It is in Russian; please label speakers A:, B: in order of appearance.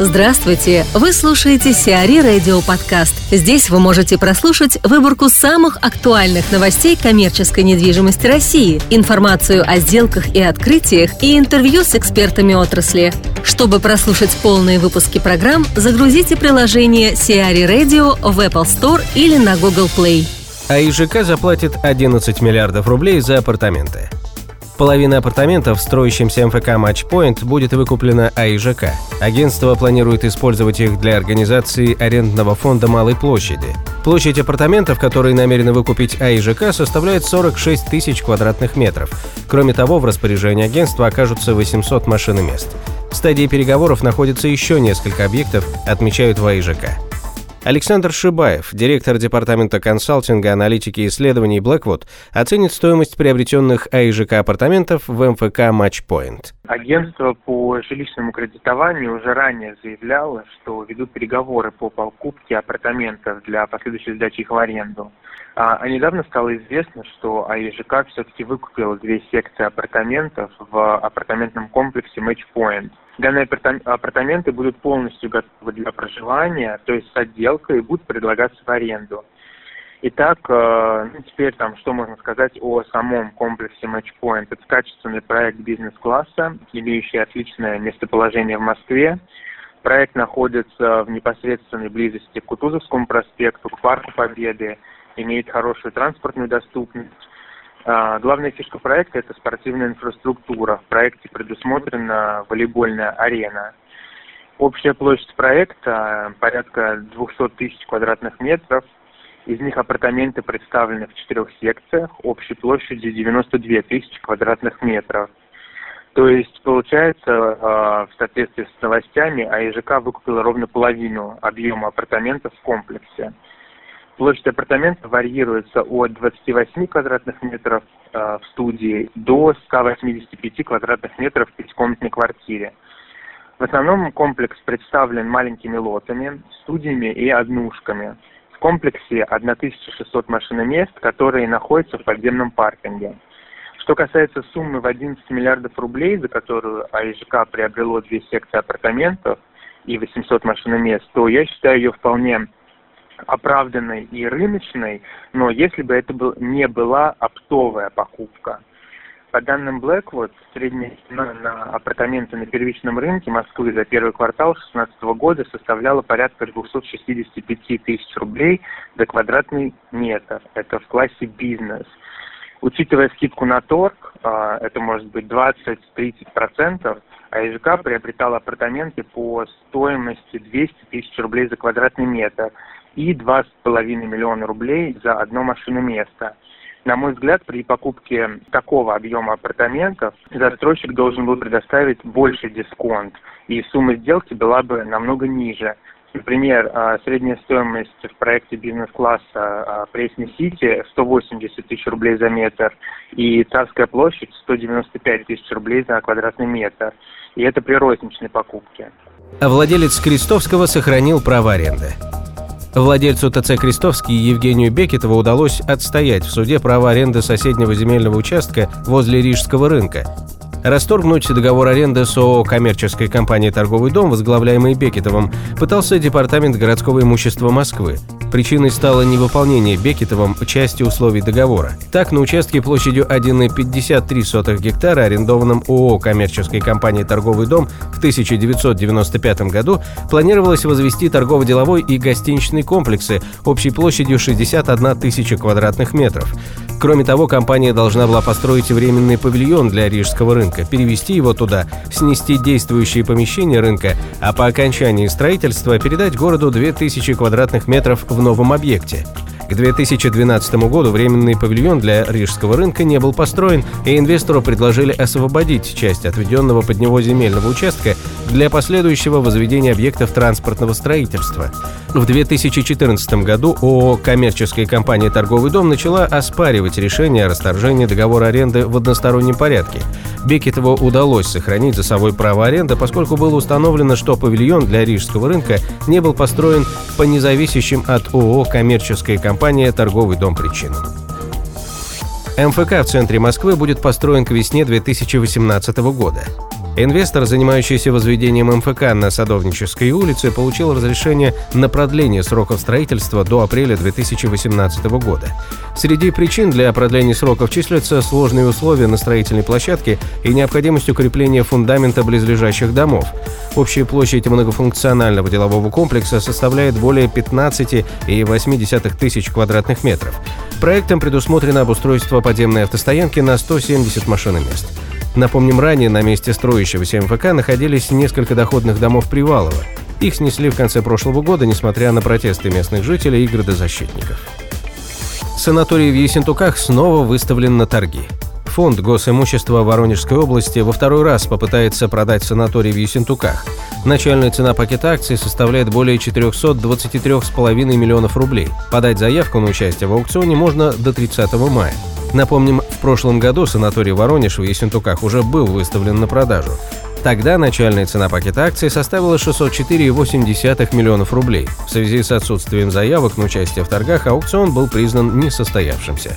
A: Здравствуйте! Вы слушаете Сиари Радио Подкаст. Здесь вы можете прослушать выборку самых актуальных новостей коммерческой недвижимости России, информацию о сделках и открытиях и интервью с экспертами отрасли. Чтобы прослушать полные выпуски программ, загрузите приложение Сиари Radio в Apple Store или на Google Play.
B: А ИЖК заплатит 11 миллиардов рублей за апартаменты. Половина апартаментов в строящемся МФК «Матчпоинт» будет выкуплена АИЖК. Агентство планирует использовать их для организации арендного фонда малой площади. Площадь апартаментов, которые намерены выкупить АИЖК, составляет 46 тысяч квадратных метров. Кроме того, в распоряжении агентства окажутся 800 машин и мест. В стадии переговоров находится еще несколько объектов, отмечают в АИЖК. Александр Шибаев, директор департамента консалтинга, аналитики и исследований Blackwood, оценит стоимость приобретенных АИЖК апартаментов в МФК Matchpoint.
C: Агентство по жилищному кредитованию уже ранее заявляло, что ведут переговоры по покупке апартаментов для последующей сдачи их в аренду. А, а недавно стало известно, что АИЖК все-таки выкупила две секции апартаментов в апартаментном комплексе Matchpoint – Данные апартаменты будут полностью готовы для проживания, то есть с отделкой, и будут предлагаться в аренду. Итак, э, ну, теперь там, что можно сказать о самом комплексе Matchpoint. Это качественный проект бизнес-класса, имеющий отличное местоположение в Москве. Проект находится в непосредственной близости к Кутузовскому проспекту, к Парку Победы, имеет хорошую транспортную доступность, главная фишка проекта – это спортивная инфраструктура. В проекте предусмотрена волейбольная арена. Общая площадь проекта порядка 200 тысяч квадратных метров. Из них апартаменты представлены в четырех секциях, общей площадью 92 тысячи квадратных метров. То есть, получается, а, в соответствии с новостями, АИЖК выкупила ровно половину объема апартаментов в комплексе. Площадь апартамента варьируется от 28 квадратных метров э, в студии до 185 квадратных метров в пятикомнатной квартире. В основном комплекс представлен маленькими лотами, студиями и однушками. В комплексе 1600 машиномест, которые находятся в подземном паркинге. Что касается суммы в 11 миллиардов рублей, за которую АИЖК приобрело две секции апартаментов и 800 машиномест, то я считаю ее вполне оправданной и рыночной, но если бы это был, не была оптовая покупка. По данным Blackwood, средняя цена на апартаменты на первичном рынке Москвы за первый квартал 2016 года составляла порядка 265 тысяч рублей за квадратный метр. Это в классе бизнес. Учитывая скидку на торг, а, это может быть 20-30%, а АИЖК приобретал апартаменты по стоимости 200 тысяч рублей за квадратный метр и 2,5 миллиона рублей за одно машиноместо. На мой взгляд, при покупке такого объема апартаментов застройщик должен был предоставить больший дисконт, и сумма сделки была бы намного ниже. Например, а, средняя стоимость в проекте бизнес-класса а, Пресни-Сити 180 тысяч рублей за метр и Царская площадь 195 тысяч рублей за квадратный метр. И это при розничной покупке.
B: А владелец Крестовского сохранил право аренды. Владельцу ТЦ «Крестовский» Евгению Бекетову удалось отстоять в суде право аренды соседнего земельного участка возле Рижского рынка. Расторгнуть договор аренды с ООО коммерческой компании «Торговый дом», возглавляемый Бекетовым, пытался Департамент городского имущества Москвы. Причиной стало невыполнение Бекетовым части условий договора. Так, на участке площадью 1,53 гектара, арендованном ООО коммерческой компании «Торговый дом» в 1995 году, планировалось возвести торгово-деловой и гостиничный комплексы общей площадью 61 тысяча квадратных метров. Кроме того, компания должна была построить временный павильон для рижского рынка, перевести его туда, снести действующие помещения рынка, а по окончании строительства передать городу 2000 квадратных метров в новом объекте. К 2012 году временный павильон для рижского рынка не был построен, и инвестору предложили освободить часть отведенного под него земельного участка для последующего возведения объектов транспортного строительства. В 2014 году ООО «Коммерческая компания «Торговый дом» начала оспаривать решение о расторжении договора аренды в одностороннем порядке. Бекетову удалось сохранить за собой право аренды, поскольку было установлено, что павильон для рижского рынка не был построен по независящим от ООО «Коммерческая компания «Торговый дом» причинам. МФК в центре Москвы будет построен к весне 2018 года. Инвестор, занимающийся возведением МФК на Садовнической улице, получил разрешение на продление сроков строительства до апреля 2018 года. Среди причин для продления сроков числятся сложные условия на строительной площадке и необходимость укрепления фундамента близлежащих домов. Общая площадь многофункционального делового комплекса составляет более 15,8 тысяч квадратных метров. Проектом предусмотрено обустройство подземной автостоянки на 170 машиномест. Напомним, ранее на месте строящегося МФК находились несколько доходных домов Привалова. Их снесли в конце прошлого года, несмотря на протесты местных жителей и градозащитников. Санаторий в Ессентуках снова выставлен на торги. Фонд госимущества Воронежской области во второй раз попытается продать санаторий в Ессентуках. Начальная цена пакета акций составляет более 423,5 миллионов рублей. Подать заявку на участие в аукционе можно до 30 мая. Напомним, в прошлом году санаторий Воронеж в Ессентуках уже был выставлен на продажу. Тогда начальная цена пакета акций составила 604,8 миллионов рублей. В связи с отсутствием заявок на участие в торгах аукцион был признан несостоявшимся.